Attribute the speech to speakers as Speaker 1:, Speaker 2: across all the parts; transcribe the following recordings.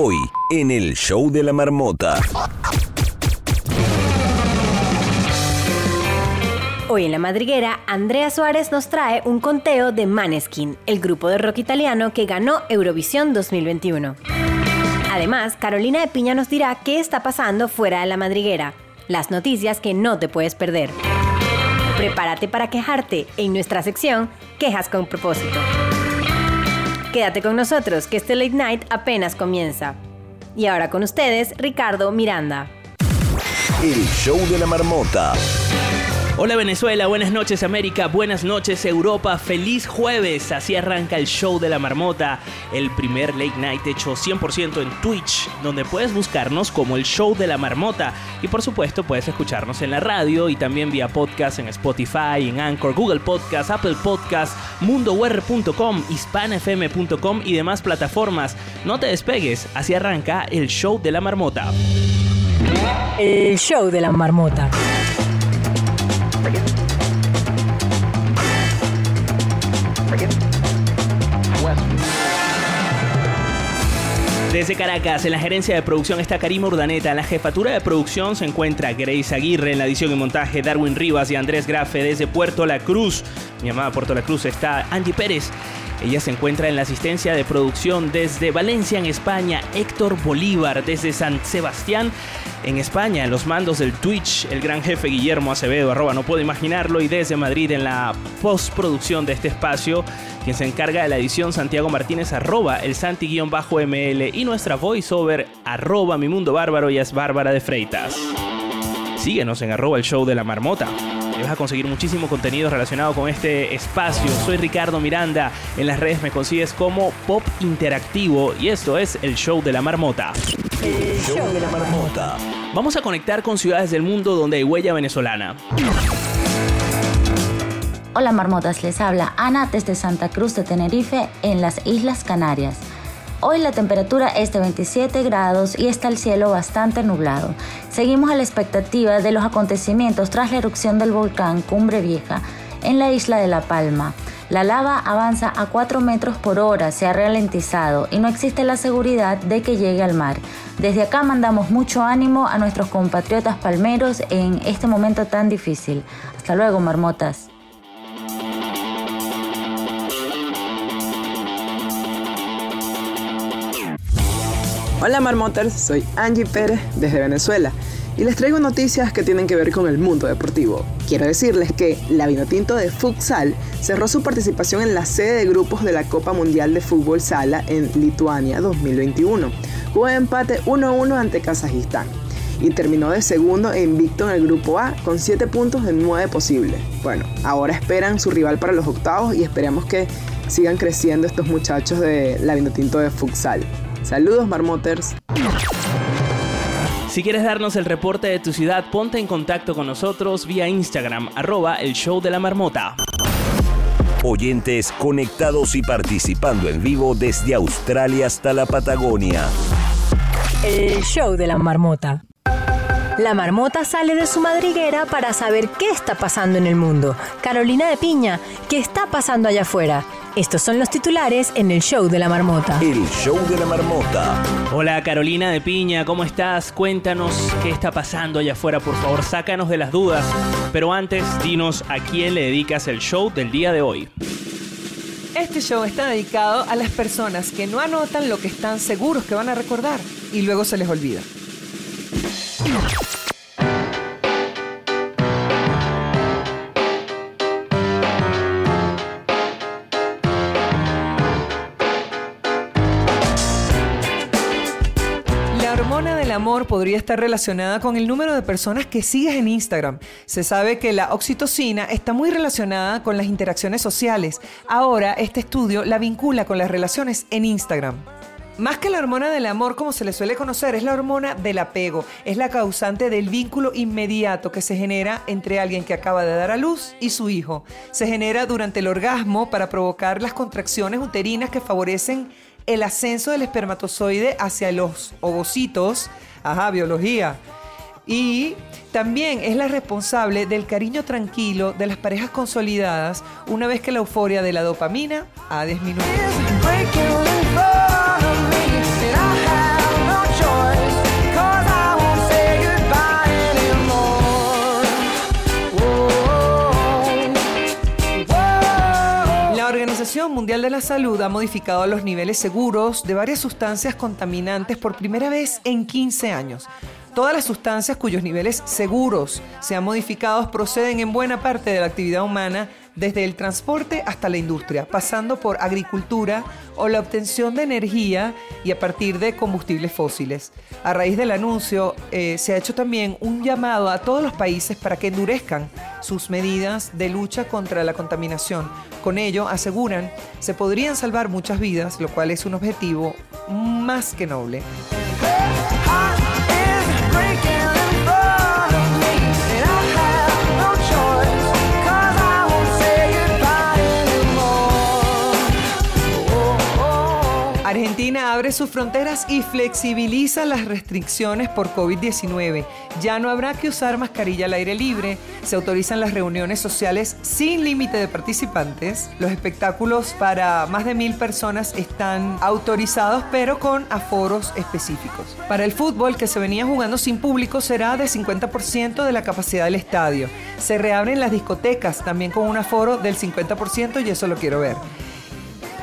Speaker 1: Hoy, en el show de la marmota.
Speaker 2: Hoy en la madriguera, Andrea Suárez nos trae un conteo de Maneskin, el grupo de rock italiano que ganó Eurovisión 2021. Además, Carolina de Piña nos dirá qué está pasando fuera de la madriguera, las noticias que no te puedes perder. Prepárate para quejarte en nuestra sección Quejas con propósito. Quédate con nosotros, que este late night apenas comienza. Y ahora con ustedes, Ricardo Miranda.
Speaker 1: El show de la marmota.
Speaker 3: Hola Venezuela, buenas noches América, buenas noches Europa, feliz jueves. Así arranca el show de la marmota, el primer late night hecho 100% en Twitch, donde puedes buscarnos como el show de la marmota. Y por supuesto puedes escucharnos en la radio y también vía podcast en Spotify, en Anchor, Google Podcast, Apple Podcast, mundowr.com, hispanfm.com y demás plataformas. No te despegues, así arranca el show de la marmota.
Speaker 2: El show de la marmota.
Speaker 3: Desde Caracas, en la gerencia de producción está Karima Urdaneta. En la jefatura de producción se encuentra Grace Aguirre. En la edición y montaje, Darwin Rivas y Andrés Grafe. Desde Puerto La Cruz, mi amada Puerto La Cruz, está Angie Pérez. Ella se encuentra en la asistencia de producción desde Valencia, en España. Héctor Bolívar, desde San Sebastián, en España. En los mandos del Twitch, el gran jefe Guillermo Acevedo, arroba, no puedo imaginarlo. Y desde Madrid, en la postproducción de este espacio, quien se encarga de la edición, Santiago Martínez, arroba, el Santi-ML. Y nuestra voiceover, arroba, mi mundo bárbaro, y es Bárbara de Freitas. Síguenos en arroba el show de la marmota. Y vas a conseguir muchísimo contenido relacionado con este espacio. Soy Ricardo Miranda. En las redes me consigues como Pop Interactivo y esto es el show de la marmota.
Speaker 1: El show de la marmota.
Speaker 3: Vamos a conectar con ciudades del mundo donde hay huella venezolana.
Speaker 4: Hola marmotas, les habla Ana desde Santa Cruz de Tenerife en las Islas Canarias. Hoy la temperatura es de 27 grados y está el cielo bastante nublado. Seguimos a la expectativa de los acontecimientos tras la erupción del volcán Cumbre Vieja en la isla de La Palma. La lava avanza a 4 metros por hora, se ha ralentizado y no existe la seguridad de que llegue al mar. Desde acá mandamos mucho ánimo a nuestros compatriotas palmeros en este momento tan difícil. Hasta luego, marmotas.
Speaker 5: Hola Marmoters, soy Angie Pérez desde Venezuela y les traigo noticias que tienen que ver con el mundo deportivo. Quiero decirles que la Vinotinto de Futsal cerró su participación en la sede de grupos de la Copa Mundial de Fútbol Sala en Lituania 2021. Jugó empate 1-1 ante Kazajistán y terminó de segundo e invicto en el grupo A con 7 puntos de 9 posibles. Bueno, ahora esperan su rival para los octavos y esperemos que sigan creciendo estos muchachos de la Vinotinto de Futsal. Saludos, Marmoters.
Speaker 3: Si quieres darnos el reporte de tu ciudad, ponte en contacto con nosotros vía Instagram, arroba el show de la marmota.
Speaker 1: Oyentes conectados y participando en vivo desde Australia hasta la Patagonia.
Speaker 2: El show de la marmota. La marmota sale de su madriguera para saber qué está pasando en el mundo. Carolina de Piña, ¿qué está pasando allá afuera? Estos son los titulares en el show de la marmota.
Speaker 1: El show de la marmota.
Speaker 3: Hola Carolina de Piña, ¿cómo estás? Cuéntanos qué está pasando allá afuera, por favor, sácanos de las dudas. Pero antes, dinos a quién le dedicas el show del día de hoy.
Speaker 6: Este show está dedicado a las personas que no anotan lo que están seguros que van a recordar y luego se les olvida. Podría estar relacionada con el número de personas que sigues en Instagram. Se sabe que la oxitocina está muy relacionada con las interacciones sociales. Ahora, este estudio la vincula con las relaciones en Instagram. Más que la hormona del amor, como se le suele conocer, es la hormona del apego. Es la causante del vínculo inmediato que se genera entre alguien que acaba de dar a luz y su hijo. Se genera durante el orgasmo para provocar las contracciones uterinas que favorecen el ascenso del espermatozoide hacia los ovocitos. Ajá, biología. Y también es la responsable del cariño tranquilo de las parejas consolidadas una vez que la euforia de la dopamina ha disminuido. Mundial de la Salud ha modificado los niveles seguros de varias sustancias contaminantes por primera vez en 15 años. Todas las sustancias cuyos niveles seguros sean modificados proceden en buena parte de la actividad humana desde el transporte hasta la industria, pasando por agricultura o la obtención de energía y a partir de combustibles fósiles. A raíz del anuncio, eh, se ha hecho también un llamado a todos los países para que endurezcan sus medidas de lucha contra la contaminación. Con ello, aseguran, se podrían salvar muchas vidas, lo cual es un objetivo más que noble. Abre sus fronteras y flexibiliza las restricciones por COVID-19. Ya no habrá que usar mascarilla al aire libre, se autorizan las reuniones sociales sin límite de participantes, los espectáculos para más de mil personas están autorizados pero con aforos específicos. Para el fútbol que se venía jugando sin público será de 50% de la capacidad del estadio. Se reabren las discotecas también con un aforo del 50% y eso lo quiero ver.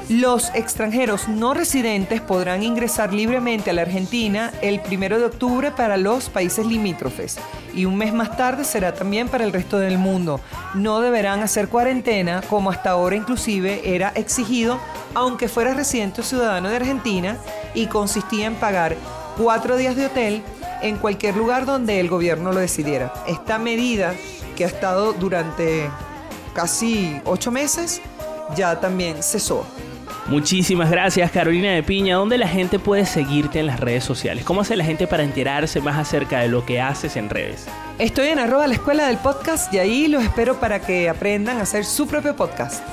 Speaker 6: Los extranjeros no residentes podrán ingresar libremente a la Argentina el 1 de octubre para los países limítrofes y un mes más tarde será también para el resto del mundo. No deberán hacer cuarentena como hasta ahora inclusive era exigido aunque fuera residente o ciudadano de Argentina y consistía en pagar cuatro días de hotel en cualquier lugar donde el gobierno lo decidiera. Esta medida que ha estado durante casi ocho meses ya también cesó.
Speaker 3: Muchísimas gracias Carolina de Piña. ¿Dónde la gente puede seguirte en las redes sociales? ¿Cómo hace la gente para enterarse más acerca de lo que haces en redes?
Speaker 6: Estoy en arroba la escuela del podcast y ahí los espero para que aprendan a hacer su propio podcast.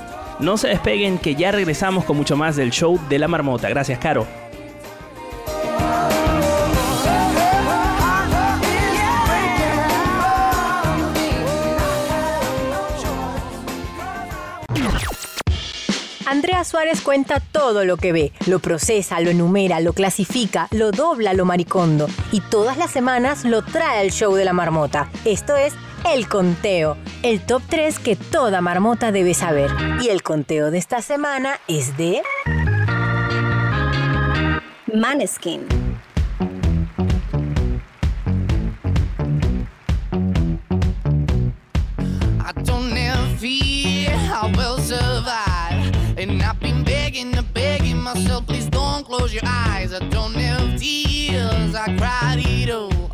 Speaker 3: No se despeguen que ya regresamos con mucho más del show de la marmota. Gracias Caro.
Speaker 2: Suárez cuenta todo lo que ve, lo procesa, lo enumera, lo clasifica, lo dobla, lo maricondo y todas las semanas lo trae al show de la marmota. Esto es El Conteo, el top 3 que toda marmota debe saber. Y el conteo de esta semana es de... Maneskin.
Speaker 7: And I've been begging and begging myself, please don't close your eyes. I don't have tears, I cried it all.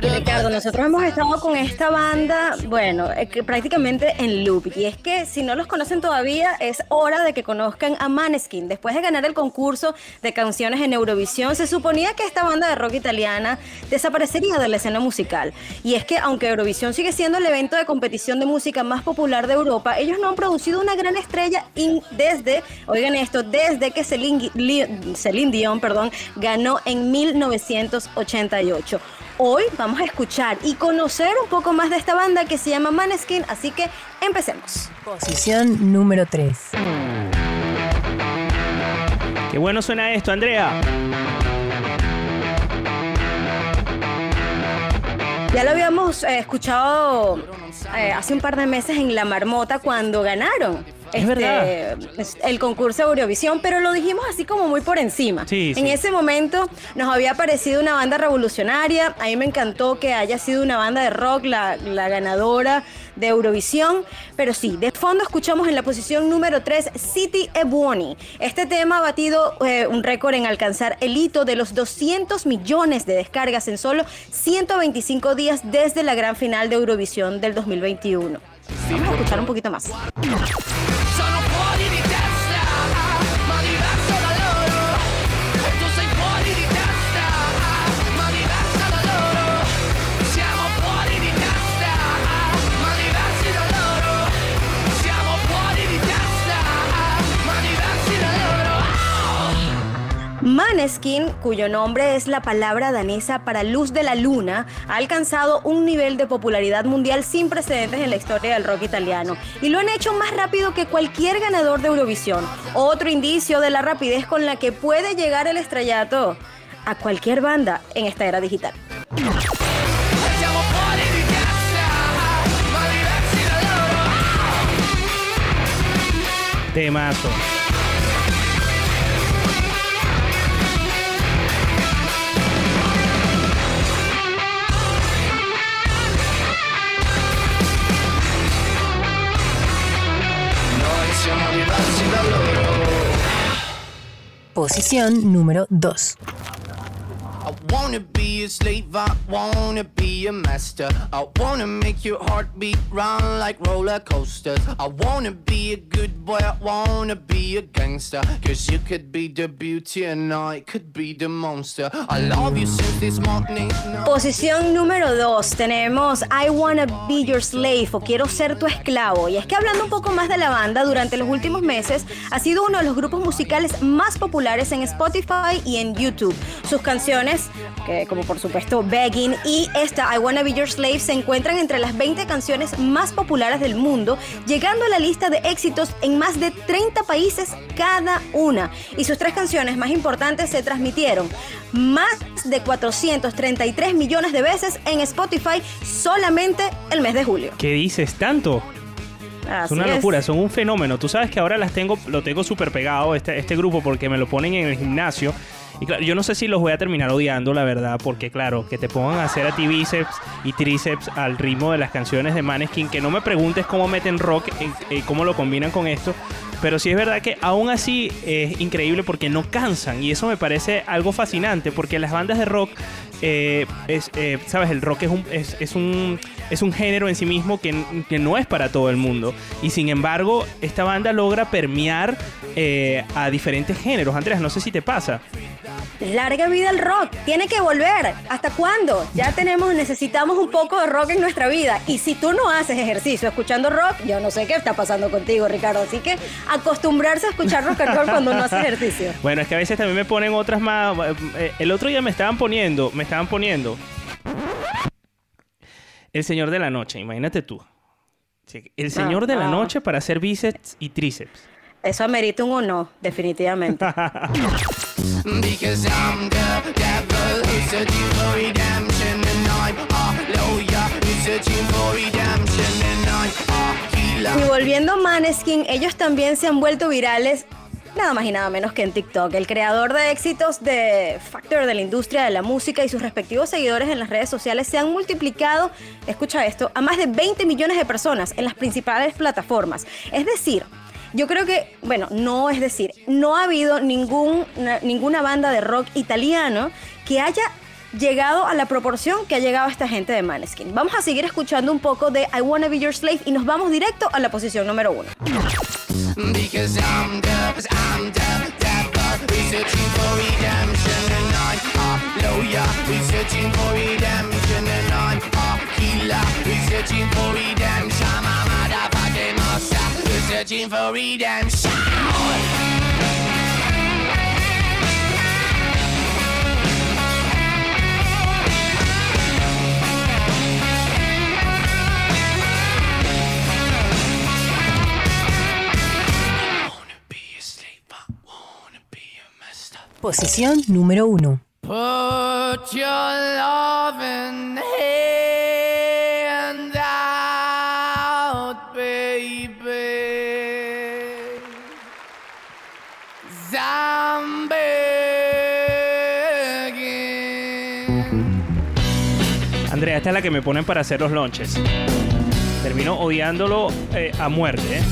Speaker 8: Ricardo, nosotros hemos estado con esta banda, bueno, eh, prácticamente en loop. Y es que si no los conocen todavía, es hora de que conozcan a Maneskin. Después de ganar el concurso de canciones en Eurovisión, se suponía que esta banda de rock italiana desaparecería de la escena musical. Y es que aunque Eurovisión sigue siendo el evento de competición de música más popular de Europa, ellos no han producido una gran estrella desde, oigan esto, desde que Celine, Li- Celine Dion perdón, ganó en 1988. Hoy vamos a escuchar y conocer un poco más de esta banda que se llama Maneskin, así que empecemos.
Speaker 2: Posición número 3.
Speaker 3: Qué bueno suena esto, Andrea.
Speaker 8: Ya lo habíamos eh, escuchado eh, hace un par de meses en La Marmota cuando ganaron.
Speaker 3: Es verdad.
Speaker 8: es- el concurso de Eurovisión, pero lo dijimos así como muy por encima.
Speaker 3: Sí,
Speaker 8: en
Speaker 3: sí.
Speaker 8: ese momento nos había parecido una banda revolucionaria. A mí me encantó que haya sido una banda de rock la, la ganadora de Eurovisión. Pero sí, de fondo escuchamos en la posición número 3 City e Buoni. Este tema ha batido eh, un récord en alcanzar el hito de los 200 millones de descargas en solo 125 días desde la gran final de Eurovisión del 2021. Vamos a escuchar un poquito más. Maneskin, cuyo nombre es la palabra danesa para luz de la luna, ha alcanzado un nivel de popularidad mundial sin precedentes en la historia del rock italiano y lo han hecho más rápido que cualquier ganador de Eurovisión. Otro indicio de la rapidez con la que puede llegar el estrellato a cualquier banda en esta era digital.
Speaker 7: Siamo
Speaker 2: Posición número 2.
Speaker 7: I wanna be a slave, I wanna be a master. I wanna make your heartbeat run like roller coasters. I wanna be a good boy, I wanna be a gangster. Cause you could be the beauty and I could be the monster. I love you since this morning.
Speaker 8: Posición número 2 tenemos I Wanna Be Your Slave o Quiero Ser Tu Esclavo. Y es que hablando un poco más de la banda, durante los últimos meses ha sido uno de los grupos musicales más populares en Spotify y en YouTube. Sus canciones, que como por supuesto Begging y esta I Wanna Be Your Slave, se encuentran entre las 20 canciones más populares del mundo, llegando a la lista de éxitos en más de 30 países cada una. Y sus tres canciones más importantes se transmitieron más de 433 millones de veces en Spotify solamente el mes de julio.
Speaker 3: ¿Qué dices tanto? Es una
Speaker 8: es.
Speaker 3: locura, son un fenómeno. Tú sabes que ahora las tengo, lo tengo súper pegado este, este grupo porque me lo ponen en el gimnasio. Y claro, yo no sé si los voy a terminar odiando, la verdad, porque claro, que te pongan a hacer a ti bíceps y tríceps al ritmo de las canciones de Maneskin, que no me preguntes cómo meten rock y cómo lo combinan con esto. Pero sí es verdad que aún así es increíble porque no cansan y eso me parece algo fascinante porque las bandas de rock, eh, es, eh, sabes, el rock es un, es, es un, es un género en sí mismo que, que no es para todo el mundo y sin embargo esta banda logra permear eh, a diferentes géneros. Andrés, no sé si te pasa.
Speaker 8: Larga vida el rock, tiene que volver. ¿Hasta cuándo? Ya tenemos, necesitamos un poco de rock en nuestra vida. Y si tú no haces ejercicio escuchando rock, yo no sé qué está pasando contigo, Ricardo. Así que acostumbrarse a escuchar rock and roll cuando uno hace ejercicio.
Speaker 3: Bueno, es que a veces también me ponen otras más. eh, El otro día me estaban poniendo, me estaban poniendo. El Señor de la Noche, imagínate tú. El Señor de la
Speaker 8: ah.
Speaker 3: Noche para hacer bíceps y tríceps.
Speaker 8: Eso amerita un o no, definitivamente. Y volviendo a Maneskin, ellos también se han vuelto virales. Nada más y nada menos que en TikTok. El creador de éxitos de Factor de la industria de la música y sus respectivos seguidores en las redes sociales se han multiplicado, escucha esto, a más de 20 millones de personas en las principales plataformas. Es decir, yo creo que, bueno, no es decir, no ha habido ningún, na- ninguna banda de rock italiano que haya llegado a la proporción que ha llegado esta gente de Maneskin. Vamos a seguir escuchando un poco de I Wanna Be Your Slave y nos vamos directo a la posición número uno.
Speaker 7: Searching for redemption.
Speaker 2: Posición número 1.
Speaker 7: Put your loving hand
Speaker 3: Andrea, esta es la que me ponen para hacer los lunches. Termino odiándolo eh, a muerte, ¿eh?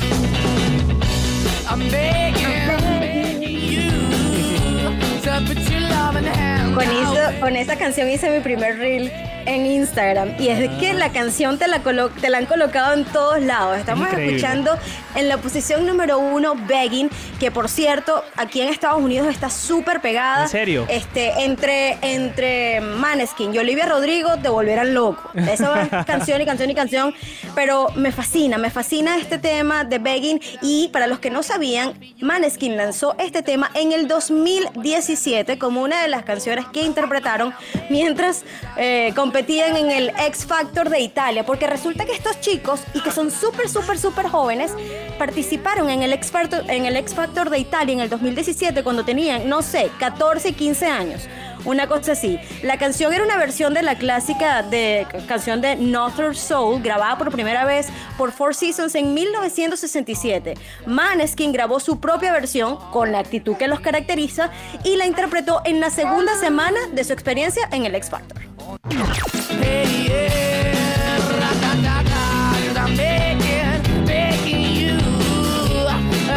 Speaker 8: Con, eso- con esa canción hice mi primer reel en Instagram. Y es que la canción te la, colo- te la han colocado en todos lados. Estamos
Speaker 3: Increíble.
Speaker 8: escuchando en la posición número uno Begging, que por cierto, aquí en Estados Unidos está súper pegada.
Speaker 3: ¿En serio?
Speaker 8: Este, entre, entre Maneskin y Olivia Rodrigo te volverán loco. Esa va canción y canción y canción. Pero me fascina, me fascina este tema de Begging. Y para los que no sabían, Maneskin lanzó este tema en el 2017 como una de las canciones que interpretaron mientras eh, competían en el X Factor de Italia. Porque resulta que estos chicos, y que son súper, súper, súper jóvenes, participaron en el, X Factor, en el X Factor de Italia en el 2017 cuando tenían, no sé, 14 y 15 años. una cosa así. La canción era una versión de la clásica de canción de Northern Soul, grabada por primera vez por Four Seasons en 1967. Maneskin grabó su propia versión con la actitud que los caracteriza y la interpretó en la segunda semana de su experiencia en el X Factor.
Speaker 7: Hey, yeah, ra-da-da-da, I'm begging, begging you.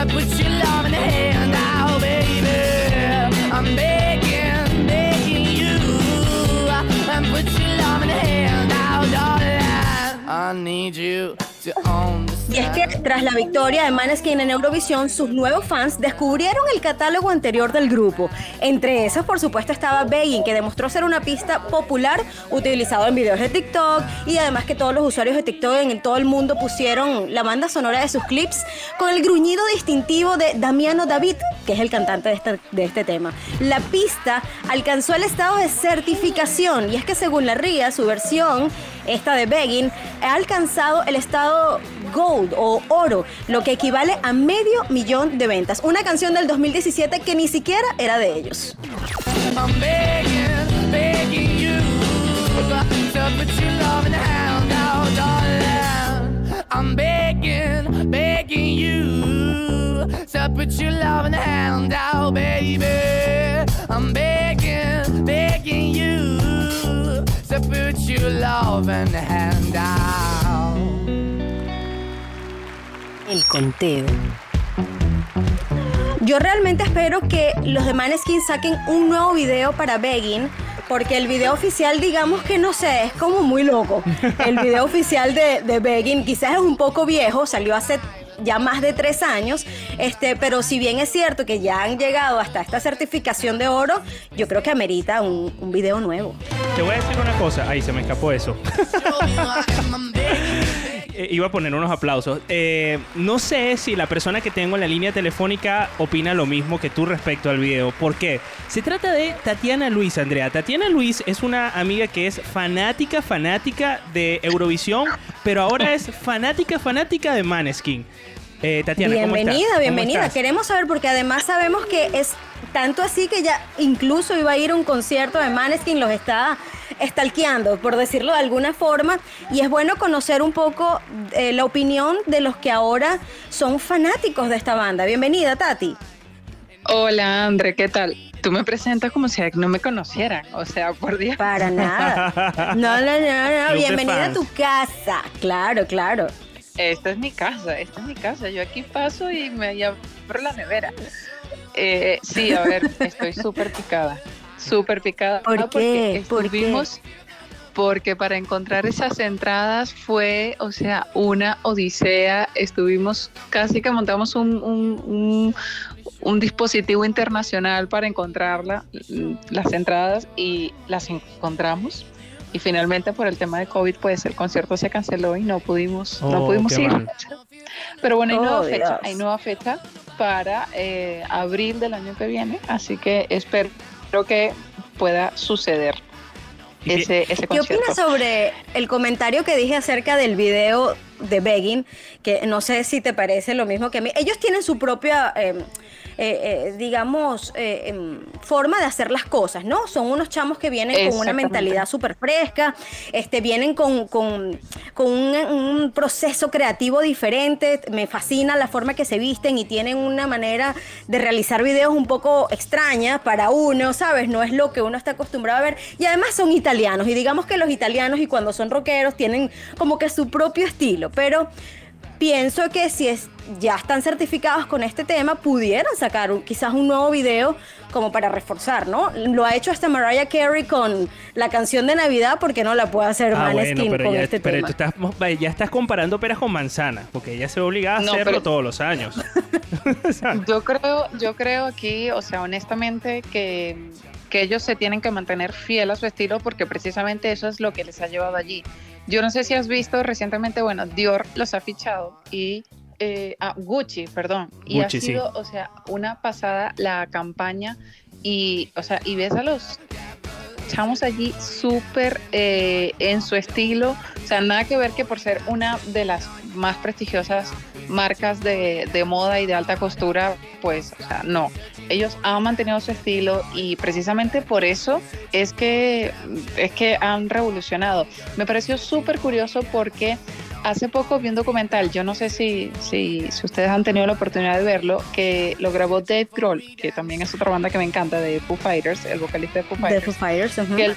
Speaker 7: Put your love in the now, baby. I'm begging, begging you. Put your love in the hand now, darling. I need you
Speaker 8: tras la victoria de Maneskin en Eurovisión, sus nuevos fans descubrieron el catálogo anterior del grupo. Entre esos, por supuesto, estaba Begging, que demostró ser una pista popular utilizado en videos de TikTok y además que todos los usuarios de TikTok en todo el mundo pusieron la banda sonora de sus clips con el gruñido distintivo de Damiano David, que es el cantante de este, de este tema. La pista alcanzó el estado de certificación y es que según la RIA, su versión, esta de Begging, ha alcanzado el estado gold o oro, lo que equivale a medio millón de ventas. Una canción del 2017 que ni siquiera era de ellos.
Speaker 7: I'm begging, begging you to put your love in the hand now, baby. I'm begging, begging you to put your love in the hand
Speaker 2: conteo.
Speaker 8: Yo realmente espero que los de Maneskin saquen un nuevo video para Begging, porque el video oficial, digamos que no sé, es como muy loco. El video oficial de, de Begging quizás es un poco viejo, salió hace ya más de tres años, este, pero si bien es cierto que ya han llegado hasta esta certificación de oro, yo creo que amerita un, un video nuevo.
Speaker 3: Te voy a decir una cosa. Ahí se me escapó eso. Eh, Iba a poner unos aplausos. Eh, no sé si la persona que tengo en la línea telefónica opina lo mismo que tú respecto al video. ¿Por qué? Se trata de Tatiana Luis, Andrea. Tatiana Luis es una amiga que es fanática, fanática de Eurovisión, pero ahora es fanática, fanática de Maneskin. Eh, Tatiana, ¿cómo estás?
Speaker 8: bienvenida,
Speaker 3: ¿Cómo
Speaker 8: bienvenida.
Speaker 3: estás?
Speaker 8: Queremos saber porque además sabemos que es tanto así que ya incluso iba a ir a un concierto de Maneskin, los está estalqueando, por decirlo de alguna forma, y es bueno conocer un poco eh, la opinión de los que ahora son fanáticos de esta banda. Bienvenida, Tati.
Speaker 9: Hola, André, ¿qué tal? Tú me presentas como si no me conocieran, o sea, por Dios.
Speaker 8: Para nada. No, no, no, no. Bienvenida a tu casa. Claro, claro.
Speaker 9: Esta es mi casa, esta es mi casa. Yo aquí paso y me abro la nevera. Eh, sí, a ver, estoy súper picada, súper picada.
Speaker 8: ¿Por
Speaker 9: porque
Speaker 8: qué? ¿Por qué?
Speaker 9: estuvimos- Porque para encontrar esas entradas fue, o sea, una odisea. Estuvimos, casi que montamos un, un- un- un dispositivo internacional para encontrarla, mm, las entradas, y las encontramos. Y finalmente por el tema de COVID, pues el concierto se canceló y no pudimos, no
Speaker 3: Oh,
Speaker 9: pudimos ir.
Speaker 3: mal.
Speaker 9: Pero bueno, hay
Speaker 8: Oh,
Speaker 9: nueva fecha, hay nueva fecha para eh, abril del año que viene, así que espero que pueda suceder ese, ese
Speaker 8: ¿Qué opinas sobre el comentario que dije acerca del video de Begging? Que no sé si te parece lo mismo que a mí. Ellos tienen su propia, eh, eh, eh, digamos, eh, em, forma de hacer las cosas, ¿no? Son unos chamos que vienen con una mentalidad súper fresca, este, vienen con, con- con un, un proceso creativo diferente. Me fascina la forma que se visten y tienen una manera de realizar videos un poco extraña para uno, ¿sabes? No es lo que uno está acostumbrado a ver. Y además son italianos. Y digamos que los italianos y cuando son rockeros tienen como que su propio estilo. Pero pienso que si es, ya están certificados con este tema, pudieran sacar un- quizás un nuevo video como para reforzar, ¿no? Lo ha hecho hasta Mariah Carey con la canción de Navidad, porque no la puede hacer
Speaker 3: Ah,
Speaker 8: Maneskin
Speaker 3: bueno, pero,
Speaker 8: con
Speaker 3: ya,
Speaker 8: este
Speaker 3: pero
Speaker 8: tema?
Speaker 3: tú estás, ya estás comparando peras con manzanas, porque ella se ve obligada a
Speaker 9: No,
Speaker 3: hacerlo
Speaker 9: pero-
Speaker 3: todos los años.
Speaker 9: Yo creo, yo creo aquí, o sea, honestamente, que, que ellos se tienen que mantener fiel a su estilo porque precisamente eso es lo que les ha llevado allí. Yo no sé si has visto recientemente, bueno, Dior los ha fichado y eh, ah, Gucci, perdón, y
Speaker 3: Gucci,
Speaker 9: ha
Speaker 3: sí.
Speaker 9: sido, o sea, una pasada la campaña y, o sea, y ves a los chamos allí súper eh, en su estilo, o sea, nada que ver que por ser una de las más prestigiosas marcas de, de moda y de alta costura, pues, o sea, no. Ellos han mantenido su estilo y precisamente por eso es que, es que han revolucionado. Me pareció súper curioso porque hace poco vi un documental, yo no sé si, si, si ustedes han tenido la oportunidad de verlo, que lo grabó Dave Grohl, que también es otra banda que me encanta, de Foo Fighters, el vocalista de Foo Fighters
Speaker 8: Foo Fighters. ujú.
Speaker 9: que él,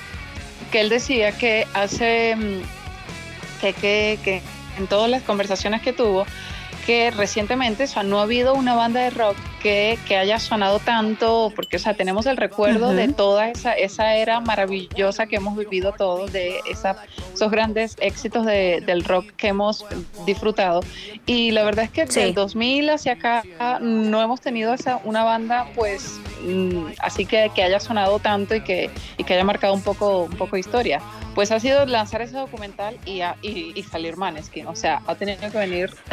Speaker 9: que él decía que hace que, que, que en todas las conversaciones que tuvo que recientemente o sea, no ha habido una banda de rock que, que haya sonado tanto, porque o sea, tenemos el recuerdo
Speaker 8: Ujú.
Speaker 9: de toda esa, esa era maravillosa que hemos vivido todos, de esa, esos grandes éxitos de- del rock que hemos disfrutado. Y la verdad es que
Speaker 8: Sí.
Speaker 9: del 2000 hacia acá no hemos tenido esa, una banda pues mm, así que, que haya sonado tanto y que, y que haya marcado un poco, un poco de historia. Pues ha sido lanzar ese documental y, a- y, y salir Maneskin. O sea, ha tenido que venir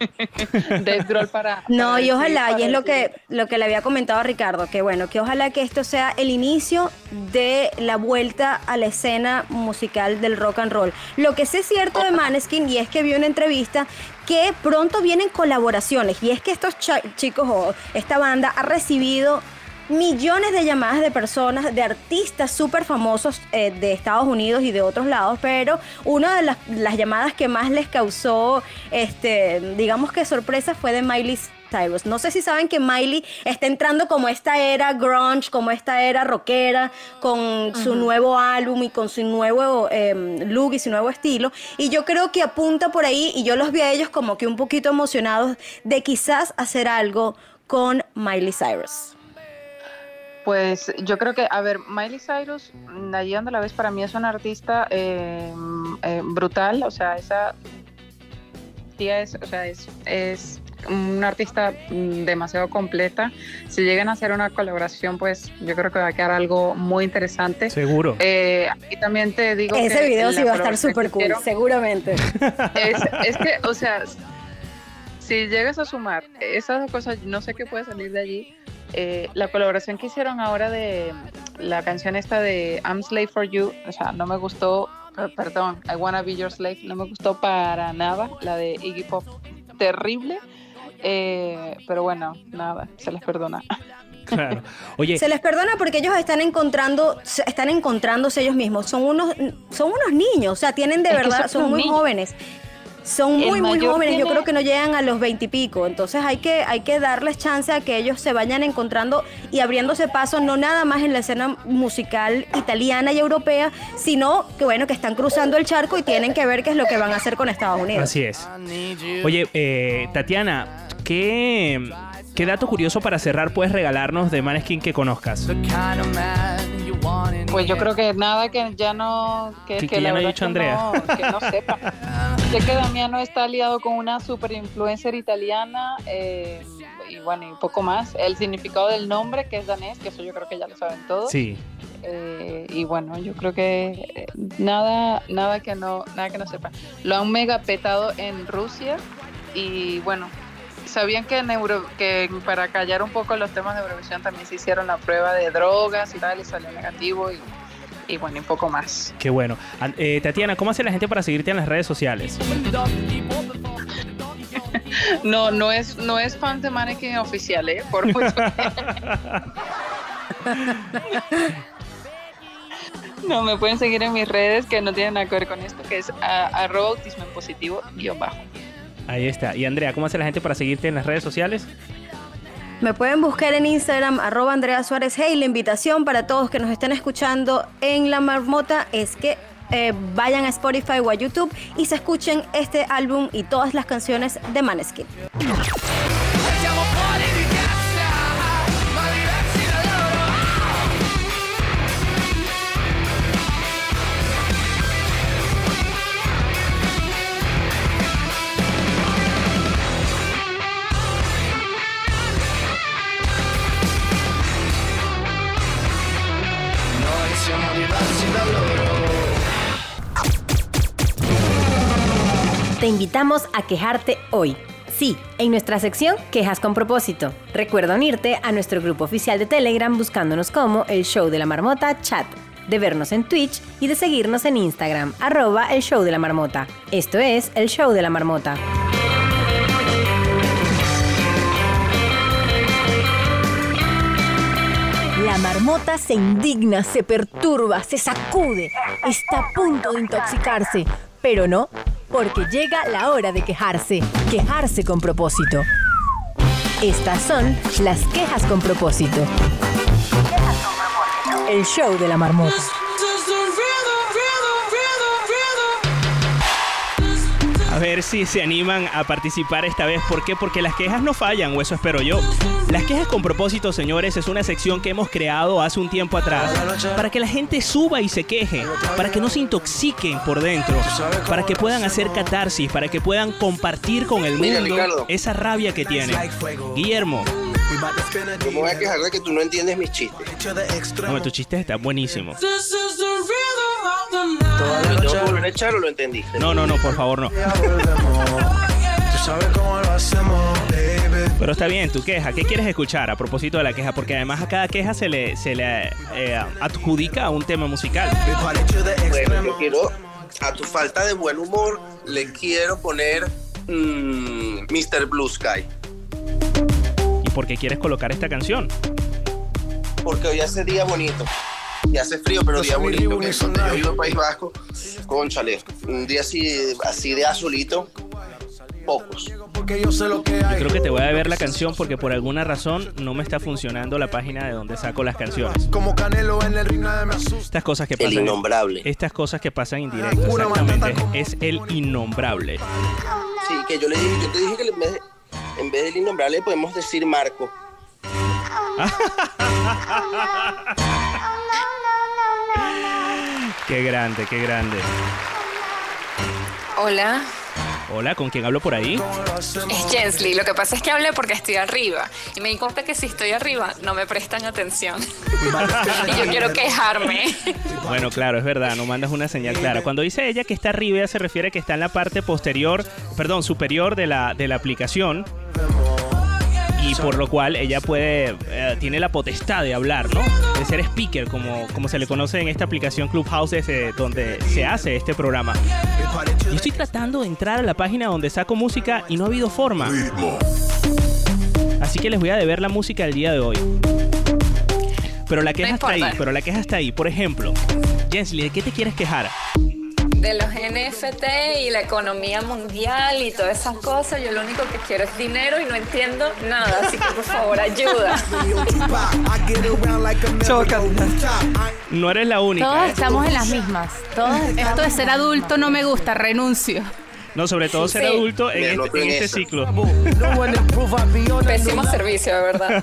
Speaker 9: Dave Grohl para...
Speaker 8: No,
Speaker 9: para
Speaker 8: y ojalá, y es lo
Speaker 9: decir-
Speaker 8: que, lo que le había comentado a Ricardo, que bueno, que ojalá que esto sea el inicio de la vuelta a la escena musical del rock and roll. Lo que sí es cierto de Maneskin, y es que vi una entrevista que pronto vienen colaboraciones, y es que estos chicos o esta banda ha recibido millones de llamadas de personas, de artistas súper famosos eh, de Estados Unidos y de otros lados, pero una de las, las llamadas que más les causó, este, digamos que sorpresa, fue de Miley Cyrus. No sé si saben que Miley está entrando como esta era grunge, como esta era rockera, con su nuevo álbum y con su nuevo em, look y su nuevo estilo. Y yo creo que apunta por ahí, y yo los vi a ellos como que un poquito emocionados de quizás hacer algo con Miley Cyrus.
Speaker 9: Pues yo creo que, a ver, Miley Cyrus, allí donde la ves, para mí es una artista eh, eh, brutal, o sea, esa tía es, o sea, es, es una artista demasiado completa. Si llegan a hacer una colaboración, pues yo creo que va a quedar algo muy interesante.
Speaker 3: Seguro.
Speaker 9: Eh, y también te digo
Speaker 8: Ese
Speaker 9: que
Speaker 8: video sí va a estar súper cool,
Speaker 9: hicieron-
Speaker 8: seguramente.
Speaker 9: es, es que, o sea, si llegas a sumar esas dos cosas, no sé qué puede salir de allí. Eh, la colaboración que hicieron ahora de la canción esta de I'm Slave for You, o sea, no me gustó, per- perdón, I Wanna Be Your Slave, no me gustó para nada, la de Iggy Pop, terrible, eh, pero bueno, nada, se les perdona.
Speaker 3: Claro. Oye,
Speaker 8: Se les perdona porque ellos están encontrando, están encontrándose ellos mismos. Son unos, son unos niños, o sea, tienen de
Speaker 9: Es
Speaker 8: verdad,
Speaker 9: son
Speaker 8: muy
Speaker 9: niños.
Speaker 8: jóvenes. Son muy, muy jóvenes. Yo creo que no llegan a los veintipico. Entonces hay que, hay que darles chance a que ellos se vayan encontrando y abriéndose paso, no nada más en la escena musical italiana y europea, sino que bueno, que están cruzando el charco y tienen que ver qué es lo que van a hacer con Estados Unidos.
Speaker 3: así es. Oye, eh, Tatiana, ¿qué, ¿qué dato curioso para cerrar puedes regalarnos de Maneskin que conozcas?
Speaker 9: Pues yo creo que nada que ya no que,
Speaker 3: Que-
Speaker 9: que
Speaker 3: que ya
Speaker 9: la
Speaker 3: no ha
Speaker 9: verdad
Speaker 3: dicho
Speaker 9: que
Speaker 3: Andrea.
Speaker 9: no- que no sepa. Sé que Damiano está aliado con una super influencer italiana eh, y bueno, y poco más. El significado del nombre, que es danés, que eso yo creo que ya lo saben todos.
Speaker 3: Sí.
Speaker 9: Eh, y bueno, yo creo que eh, nada, nada que no, nada que no sepa. Lo han mega petado en Rusia y bueno, sabían que, en Euro- que para callar un poco los temas de Eurovisión también se hicieron la prueba de drogas y tal y salió negativo y, y bueno, y poco más.
Speaker 3: Qué bueno. Eh, Tatiana, ¿cómo hace la gente para seguirte en las redes sociales?
Speaker 9: No, no es, no es fan de Mannequin oficial, ¿eh? Por mucho No, me pueden seguir en mis redes que no tienen nada que ver con esto, que es a- arroba autismo en positivo guion bajo.
Speaker 3: Ahí está. Y Andrea, ¿cómo hace la gente para seguirte en las redes sociales?
Speaker 8: Me pueden buscar en Instagram, arroba Andrea Suárez. Hey, la invitación para todos que nos estén escuchando en La Marmota es que eh, vayan a Spotify o a YouTube y se escuchen este álbum y todas las canciones de Maneskin.
Speaker 2: Te invitamos a quejarte hoy. Sí, en nuestra sección Quejas con propósito. Recuerda unirte a nuestro grupo oficial de Telegram buscándonos como el Show de la Marmota Chat, de vernos en Twitch y de seguirnos en Instagram, arroba el Show de la Marmota. Esto es el Show de la Marmota. La marmota se indigna, se perturba, se sacude, está a punto de intoxicarse, pero no, porque llega la hora de quejarse, quejarse con propósito. Estas son las quejas con propósito. El show de la marmota.
Speaker 3: Ver si se animan a participar esta vez. ¿Por qué? Porque las quejas no fallan, o eso espero yo. Las quejas con propósito, señores, es una sección que hemos creado hace un tiempo atrás para que la gente suba y se queje, para que no se intoxiquen por dentro, para que puedan hacer catarsis, para que puedan compartir con el mundo esa rabia que tienen. Guillermo,
Speaker 10: Yo me voy a quejar de que tú no entiendes mis chistes.
Speaker 3: no, tu chiste está
Speaker 10: ¿Lo tengo que volver a echar o lo entendiste?
Speaker 3: No, no, no, por favor, no. Pero está bien, tu queja. ¿Qué quieres escuchar a propósito de la queja? Porque además a cada queja se le, se le eh, adjudica un tema musical.
Speaker 10: Bueno, yo quiero, a tu falta de buen humor, le quiero poner mm, Mr. Blue Sky.
Speaker 3: ¿Y por qué quieres colocar esta canción?
Speaker 10: Porque hoy hace día bonito. Y hace frío, pero día bonito. Que es donde yo vivo en País Vasco, conchale, un día así, así de azulito, pocos.
Speaker 3: Yo creo que te voy a ver la canción porque por alguna razón no me está funcionando la página de donde saco las canciones.
Speaker 11: Como Canelo en el ring me.
Speaker 3: Estas cosas que
Speaker 10: El
Speaker 3: pasan.
Speaker 10: innombrable.
Speaker 3: Estas cosas que pasan en directo, exactamente. Es el innombrable.
Speaker 10: Sí, que yo le dije, yo te dije que en vez, de, en vez del innombrable podemos decir Marco.
Speaker 3: Qué grande, qué grande.
Speaker 12: Hola,
Speaker 3: Hola, ¿con quién hablo por ahí?
Speaker 12: es Jensly. Lo que pasa es que hablé porque estoy arriba. Y me di cuenta que si estoy arriba no me prestan atención. y yo quiero quejarme.
Speaker 3: Bueno, claro, es verdad, no mandas una señal clara. Cuando dice ella que está arriba, ella se refiere a que está en la parte posterior, perdón, superior de la, de la aplicación. Y por lo cual ella puede, eh, tiene la potestad de hablar, ¿no? De ser speaker, como, como se le conoce en esta aplicación Clubhouse, donde se hace este programa. Yo estoy tratando de entrar a la página donde saco música y no ha habido forma. Así que les voy a deber la música del día de hoy. Pero la queja está ahí, pero la queja está ahí. Por ejemplo, Jensly, ¿de qué te quieres quejar?
Speaker 12: De los NFT y la economía mundial y todas esas cosas, yo lo único que quiero es dinero y no entiendo nada. Así que por favor, ayuda.
Speaker 3: No eres la única.
Speaker 13: Todos
Speaker 3: ¿eh?
Speaker 13: estamos en las mismas. Todos Esto de ser adulto no me gusta, renuncio.
Speaker 3: No, sobre todo ser
Speaker 12: Sí.
Speaker 3: adulto en este, en
Speaker 10: en
Speaker 3: este ciclo.
Speaker 12: Pésimo servicio, de verdad.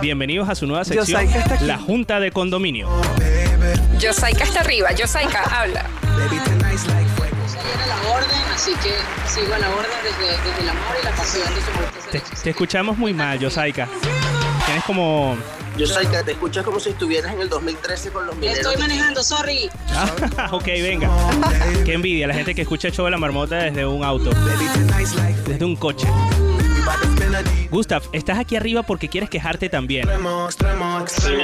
Speaker 3: Bienvenidos a su nueva sección, la Junta de Condominio.
Speaker 12: Yo Saika está arriba, yo Saika, habla.
Speaker 14: a la orden, así que sigo a la orden desde, desde el amor y la pasión de su muerte.
Speaker 3: Te, te escuchamos muy mal, Yosaika. Tienes como...
Speaker 10: Yo sé que te escuchas como si estuvieras en el 2013 con los mineros.
Speaker 14: Estoy manejando, sorry.
Speaker 3: Ah, ok, venga. Qué envidia la gente que escucha el show de la marmota desde un auto. Desde un coche. Gustav, estás aquí arriba porque quieres quejarte también.
Speaker 15: Sí,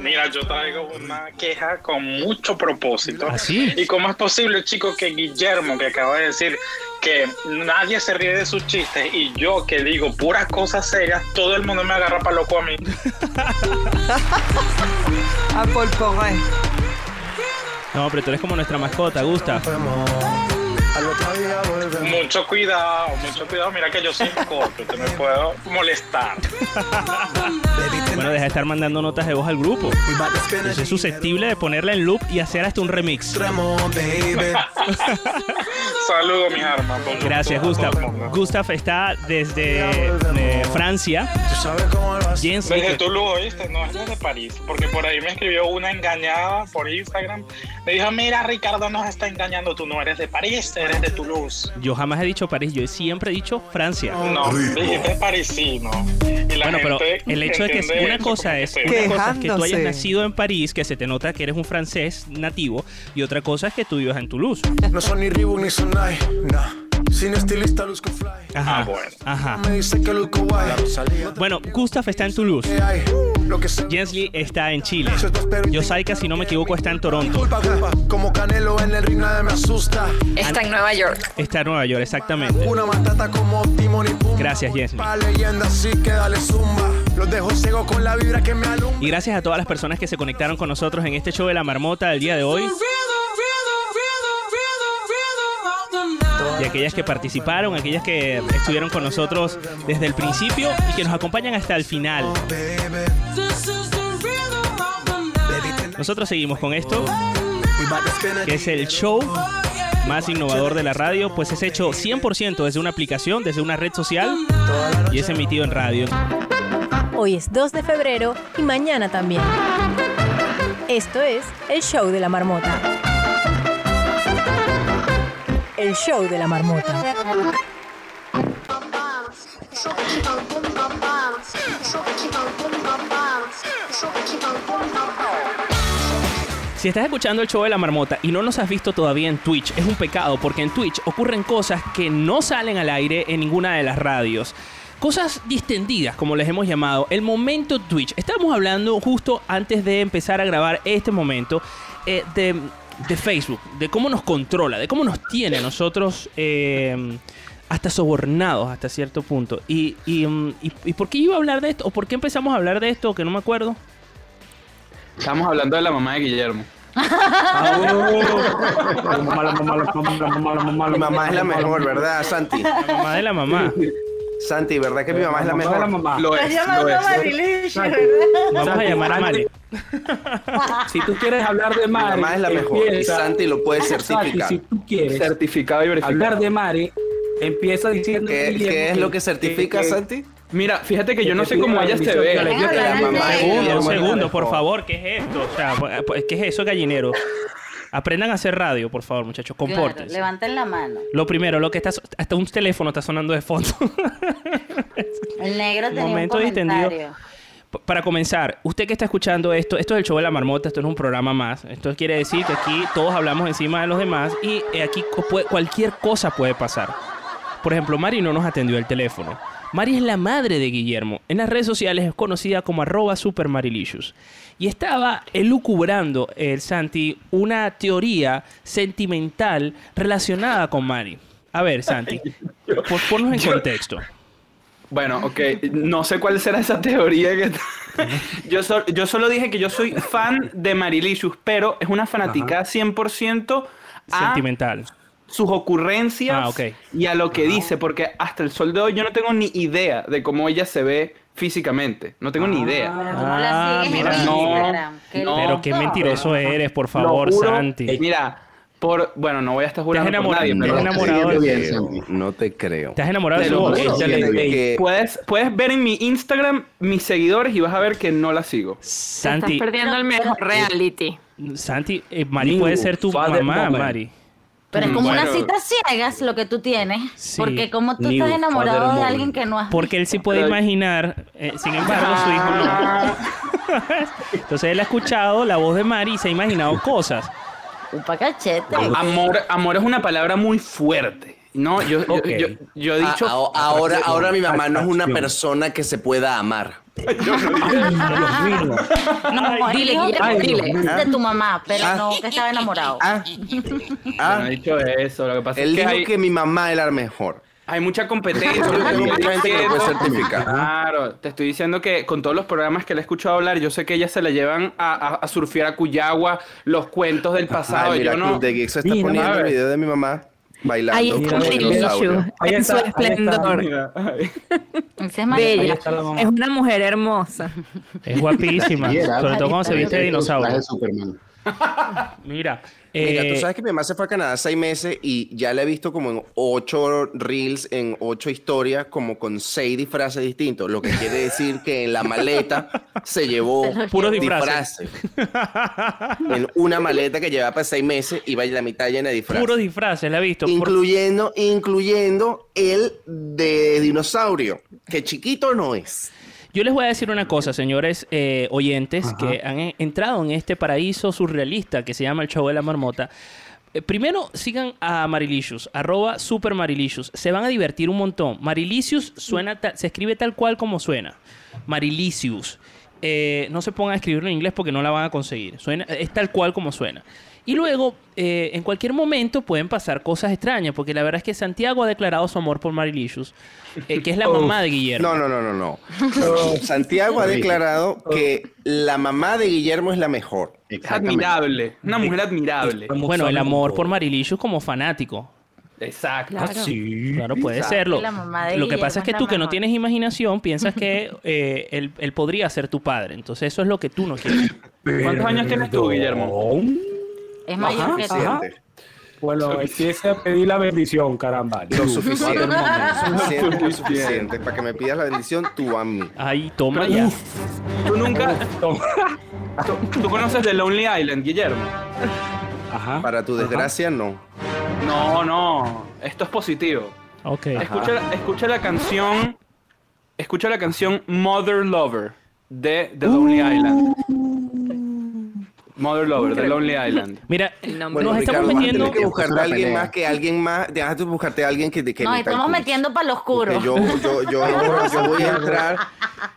Speaker 15: mira, yo traigo una queja con mucho propósito.
Speaker 3: ¿Ah, sí?
Speaker 15: ¿Y cómo es posible, chicos, que Guillermo, que acaba de decir que nadie se ríe de sus chistes y yo que digo puras cosas serias, todo el mundo me agarra para loco a mí?
Speaker 6: A Paul Correa.
Speaker 3: No, pero tú eres como nuestra mascota, Gustav.
Speaker 15: Mucho cuidado, mucho cuidado. Mira que yo soy corto, te me puedo molestar.
Speaker 3: Bueno, deja de estar mandando notas de voz al grupo. Soy susceptible de ponerla en loop y hacer hasta un remix.
Speaker 15: Saludos, mis armas.
Speaker 3: Gracias, Gustav. Gustav está desde eh, Francia. Jens,
Speaker 15: Desde Toulouse, ¿oíste? No es desde París, porque por ahí me escribió una engañada por Instagram. Me dijo, mira, Ricardo nos está engañando, tú no eres de París, eres de Toulouse.
Speaker 3: yo jamás he dicho París, yo siempre he dicho Francia.
Speaker 15: No, dijiste parisino. Y la
Speaker 3: Bueno, pero el hecho de que una cosa es una
Speaker 15: que
Speaker 3: cosa es que tú hayas nacido en París, que se te nota que eres un francés nativo, y otra cosa es que tú vivas en Toulouse.
Speaker 11: No son ni Reebok ni Sonai, no. Sin estilista luzco fly.
Speaker 3: Ajá.
Speaker 15: Ah, bueno.
Speaker 3: Ajá.
Speaker 11: Me dice que luzco guay.
Speaker 3: Bueno, Gustav está en Toulouse. Jensly está en Chile. Yosaika, si no me equivoco, está en Toronto.
Speaker 11: culpa, culpa. Como Canelo en el ring nadie me asusta.
Speaker 12: Está en Nueva York.
Speaker 3: Está en Nueva York, exactamente.
Speaker 11: Una matata como Timon y Pumba.
Speaker 3: Gracias, Jensly.
Speaker 11: Pa' leyenda, así que dale zumba. Los dejo ciego con la vibra que me alumbra.
Speaker 3: Y gracias a todas las personas que se conectaron con nosotros en este show de la marmota del día de hoy. Y aquellas que participaron, aquellas que estuvieron con nosotros desde el principio y que nos acompañan hasta el final. Nosotros seguimos con esto, que es el show más innovador de la radio, pues es hecho 100% desde una aplicación, desde una red social y es emitido en radio.
Speaker 2: Hoy es 2 de febrero y mañana también. Esto es el show de la marmota. El show de la marmota.
Speaker 3: Si estás escuchando el show de la marmota y no nos has visto todavía en Twitch, es un pecado porque en Twitch ocurren cosas que no salen al aire en ninguna de las radios. Cosas distendidas, como les hemos llamado. El momento Twitch. Estamos hablando justo antes de empezar a grabar este momento eh, de, de Facebook, de cómo nos controla, de cómo nos tiene a nosotros eh, hasta sobornados hasta cierto punto. Y, y, mm, y- ¿Y por qué iba a hablar de esto? ¿O por qué empezamos a hablar de esto? Que no me acuerdo.
Speaker 16: Estamos hablando de la mamá de Guillermo.
Speaker 10: Mi mamá es la mejor, ¿verdad, Santi?
Speaker 3: La mamá de la mamá.
Speaker 10: Santi, ¿verdad que mi mamá es la mejor?
Speaker 16: Lo es, lo es.
Speaker 3: Vamos a llamar a Mari.
Speaker 17: Si tú quieres hablar de
Speaker 10: Mi
Speaker 17: Mari,
Speaker 10: mamá es la mejor.
Speaker 17: Empieza-
Speaker 10: Santi lo puede
Speaker 17: Santi,
Speaker 10: certificar.
Speaker 17: si tú quieres
Speaker 16: Certificado y verificado.
Speaker 17: hablar de Mari, empieza diciendo
Speaker 10: ¿Qué,
Speaker 17: Guillermo,
Speaker 10: qué es lo que certifica,
Speaker 17: que-
Speaker 10: Santi?
Speaker 16: Mira, fíjate que yo no sé cómo
Speaker 17: la
Speaker 16: ella se ve.
Speaker 10: mamá
Speaker 17: mamá
Speaker 3: Un segundo, por favor. ¿Qué es esto? O sea, pues, ¿qué es eso, gallinero? Aprendan a hacer radio, por favor, muchachos.
Speaker 4: Claro,
Speaker 3: Compórtense.
Speaker 4: levanten la mano.
Speaker 3: Lo primero, lo que está... Hasta un teléfono está sonando de fondo.
Speaker 4: El negro tenía
Speaker 3: Momento
Speaker 4: un
Speaker 3: distendido.
Speaker 4: comentario.
Speaker 3: Para comenzar, usted que está escuchando esto, esto es el show de la marmota, esto no es un programa más. Esto quiere decir que aquí todos hablamos encima de los demás y eh, aquí cualquier cosa puede pasar. Por ejemplo, Mari no nos atendió el teléfono. Mari es la madre de Guillermo. En las redes sociales es conocida como arroba supermarilicious. Y estaba elucubrando el Santi una teoría sentimental relacionada con Mari. A ver, Santi, por, ponnos en contexto.
Speaker 16: Bueno, ok. No sé cuál será esa teoría que... yo, so- yo solo dije que yo soy fan de Marilicious, pero es una fanática 100% a
Speaker 3: Sentimental.
Speaker 16: sus ocurrencias
Speaker 3: Ah,
Speaker 16: y a lo que dice, porque hasta el sol de hoy yo no tengo ni idea de cómo ella se ve físicamente. No tengo ni idea.
Speaker 3: Ah, mira.
Speaker 4: en
Speaker 16: No.
Speaker 4: Qué
Speaker 16: no.
Speaker 3: Pero qué mentiroso eres, por favor,
Speaker 16: juro.
Speaker 3: Santi.
Speaker 16: Eh, Mira, por... Bueno, no voy a estar
Speaker 3: Te has
Speaker 16: jurando por
Speaker 3: enamorado,
Speaker 16: nadie,
Speaker 3: te has
Speaker 16: pero...
Speaker 3: enamorado de
Speaker 10: creo, no te creo.
Speaker 3: Te has enamorado de
Speaker 16: Te
Speaker 10: le- que-
Speaker 16: Puedes, puedes ver en mi Instagram mis seguidores y vas a ver que no la sigo.
Speaker 3: Santi,
Speaker 12: Estás perdiendo el mejor reality.
Speaker 3: Santi, eh, Mari puede ser tu
Speaker 17: father
Speaker 3: mamá. Mari.
Speaker 4: Pero es como
Speaker 16: Bueno.
Speaker 4: una cita ciegas lo que tú tienes.
Speaker 3: Sí.
Speaker 4: Porque como tú
Speaker 17: New
Speaker 4: estás enamorado de alguien que no has
Speaker 3: Porque él sí puede imaginar, eh, sin embargo, su hijo no. Entonces él ha escuchado la voz de Mari y se ha imaginado cosas.
Speaker 4: Upa cachete.
Speaker 16: Amor, amor es una palabra muy fuerte. No, yo, yo-
Speaker 17: Ok.
Speaker 16: yo, yo he dicho.
Speaker 10: Ah, ah, ahora, ahora mi mamá no es una persona que se pueda amar.
Speaker 17: Ay, Dios mío.
Speaker 4: No,
Speaker 12: dile, Guillermo, dile.
Speaker 4: es de tu mamá, pero
Speaker 10: Ah.
Speaker 4: no que estaba enamorado.
Speaker 10: Ah,
Speaker 16: Yo no
Speaker 10: ah,
Speaker 16: he dicho eso. Lo que pasa
Speaker 10: él
Speaker 16: es que
Speaker 10: dijo
Speaker 16: hay,
Speaker 10: que mi mamá era la mejor.
Speaker 16: hay mucha competencia. Claro, te estoy diciendo que con todos los programas que le he escuchado hablar, yo sé que ellas se la llevan a, a, a surfear a Cuyagua, los cuentos del pasado.
Speaker 10: Ay, mira,
Speaker 16: yo no.
Speaker 10: Club de Geeks está
Speaker 17: Mira,
Speaker 10: poniendo el video de mi mamá bailando
Speaker 12: Ahí
Speaker 10: con
Speaker 12: está.
Speaker 17: Ahí
Speaker 12: en su esplendor. Bella. Es una mujer hermosa.
Speaker 3: Es guapísima. Sobre todo cuando se viste de dinosaurio.
Speaker 18: Superman.
Speaker 3: Mira.
Speaker 10: Mira,
Speaker 3: eh,
Speaker 10: tú sabes que mi mamá se fue a Canadá seis meses y ya la he visto como en ocho reels, en ocho historias, como con seis disfraces distintos. Lo que quiere decir que en la maleta se llevó
Speaker 3: Puros disfraces.
Speaker 10: En una maleta que llevaba para seis meses iba la mitad llena de disfraces.
Speaker 3: puros disfraces, la he visto. Por-
Speaker 10: Incluyendo, incluyendo el de dinosaurio, que chiquito no es.
Speaker 3: Yo les voy a decir una cosa, señores eh, oyentes, que han entrado en este paraíso surrealista que se llama el show de la marmota. Eh, primero, sigan a Marilicious, arroba super Marilicious. Se van a divertir un montón. Marilicious suena se escribe tal cual como suena. Marilicious. eh, no se pongan a escribirlo en inglés porque no la van a conseguir. Suena, es tal cual como suena. Y luego, eh, en cualquier momento pueden pasar cosas extrañas, porque la verdad es que Santiago ha declarado su amor por Marilicious, eh, que es la mamá de Guillermo.
Speaker 10: No, no, no, no, no. Santiago ha declarado que la mamá de Guillermo es la mejor.
Speaker 16: Es admirable. Una mujer admirable.
Speaker 3: Bueno, el amor por Marilicious como fanático.
Speaker 16: Exacto.
Speaker 3: Claro. Claro, puede
Speaker 16: Exacto.
Speaker 3: serlo.
Speaker 4: La mamá de
Speaker 3: Lo que pasa es que tú que no tienes imaginación piensas que eh, él, él podría ser tu padre. Entonces eso es lo que tú no quieres.
Speaker 16: ¿Cuántos años tienes tú, Guillermo?
Speaker 4: Es mayor
Speaker 17: Ajá,
Speaker 4: que tú.
Speaker 17: ajá. Bueno, empiece a pedir la bendición, caramba.
Speaker 10: Lo suficiente.
Speaker 17: Lo
Speaker 10: Suficiente. Para que me pidas la bendición, tú a mí.
Speaker 3: Ay, toma ya.
Speaker 16: Tú nunca. ¿Tú, tú conoces The Lonely Island, Guillermo?
Speaker 10: Para tu desgracia, no.
Speaker 16: No, no. Esto es positivo.
Speaker 3: Ok.
Speaker 16: Escucha, escucha la canción. Escucha la canción Mother Lover de The Lonely Island. Mother Lover, The Lonely Island.
Speaker 3: Mira,
Speaker 10: Bueno,
Speaker 3: nos estamos
Speaker 10: Ricardo, vas a
Speaker 3: metiendo.
Speaker 10: tener que buscarte a alguien más que alguien más. Deja tú buscarte a alguien que, que
Speaker 4: Nos estamos metiendo para lo oscuro.
Speaker 10: yo, yo, yo, yo voy a entrar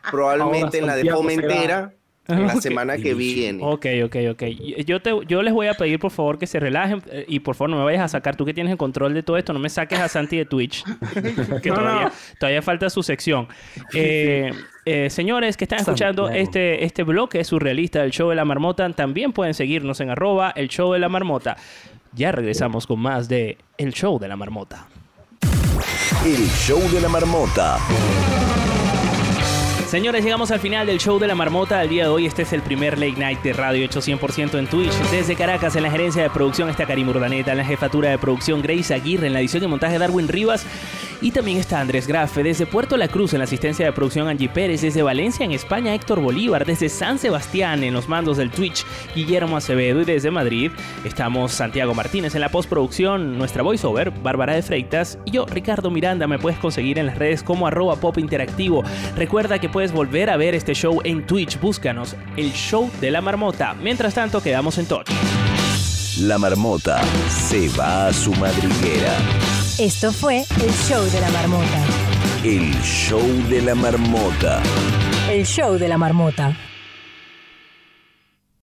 Speaker 10: probablemente en la de Fomentera en la
Speaker 3: Ok.
Speaker 10: semana que viene.
Speaker 3: Ok, ok, ok. Yo, te, yo les voy a pedir por favor que se relajen eh, y por favor no me vayas a sacar, tú que tienes el control de todo esto, no me saques a Santi de Twitch, que
Speaker 17: No,
Speaker 3: todavía,
Speaker 17: no.
Speaker 3: todavía falta su sección. Eh, eh, señores que están escuchando
Speaker 17: Santiago.
Speaker 3: este, este bloque surrealista del show de la marmota, también pueden seguirnos en arroba el show de la marmota. Ya regresamos con más de El Show de la Marmota.
Speaker 1: El show de la marmota.
Speaker 3: Señores, llegamos al final del show de la marmota. El día de hoy este es el primer late night de radio hecho 100% en Twitch. Desde Caracas, en la gerencia de producción está Karim Urdaneta, en la jefatura de producción Grace Aguirre, en la edición y montaje Darwin Rivas. Y también está Andrés Grafe, desde Puerto La Cruz en la asistencia de producción Angie Pérez, desde Valencia en España Héctor Bolívar, desde San Sebastián en los mandos del Twitch Guillermo Acevedo y desde Madrid estamos Santiago Martínez en la postproducción, nuestra voiceover Bárbara de Freitas y yo Ricardo Miranda me puedes conseguir en las redes como arroba pop interactivo. Recuerda que puedes volver a ver este show en Twitch, búscanos el show de la marmota. Mientras tanto quedamos en touch.
Speaker 1: La marmota se va a su madriguera.
Speaker 2: Esto fue el show de la marmota.
Speaker 1: El show de la marmota.
Speaker 2: El show de la marmota.